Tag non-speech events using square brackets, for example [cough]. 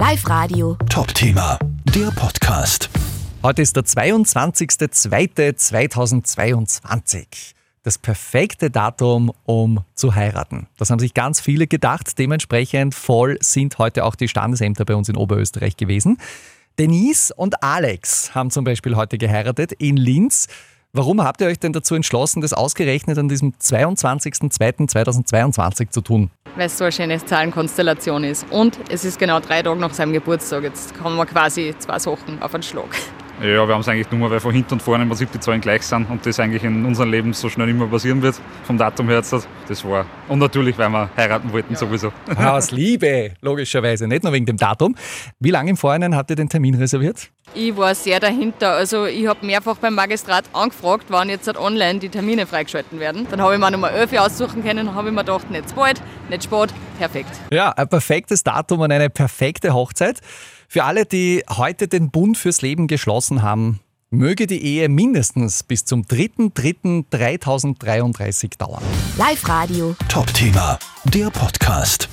Live Radio. Top-Thema, der Podcast. Heute ist der 22.02.2022. Das perfekte Datum, um zu heiraten. Das haben sich ganz viele gedacht. Dementsprechend voll sind heute auch die Standesämter bei uns in Oberösterreich gewesen. Denise und Alex haben zum Beispiel heute geheiratet in Linz. Warum habt ihr euch denn dazu entschlossen, das ausgerechnet an diesem 22.02.2022 zu tun? Weil es so eine schöne Zahlenkonstellation ist. Und es ist genau drei Tage nach seinem Geburtstag. Jetzt haben wir quasi zwei Sachen auf einen Schlag. Ja, wir haben es eigentlich nur, weil von hinten und vorne im Prinzip die Zahlen gleich sind und das eigentlich in unserem Leben so schnell immer passieren wird, vom Datum her jetzt. Das war. Und natürlich, weil wir heiraten wollten sowieso. [laughs] Aus Liebe, logischerweise, nicht nur wegen dem Datum. Wie lange im Vorhinein habt ihr den Termin reserviert? Ich war sehr dahinter. Also ich habe mehrfach beim Magistrat angefragt, wann jetzt halt online die Termine freigeschalten werden. Dann habe ich mir nochmal elf aussuchen können und habe ich mir gedacht, nicht zu bald, nicht spät, perfekt. Ja, ein perfektes Datum und eine perfekte Hochzeit. Für alle, die heute den Bund fürs Leben geschlossen haben, möge die Ehe mindestens bis zum 3.3.2033 dauern. Live Radio. Top-Thema, der Podcast.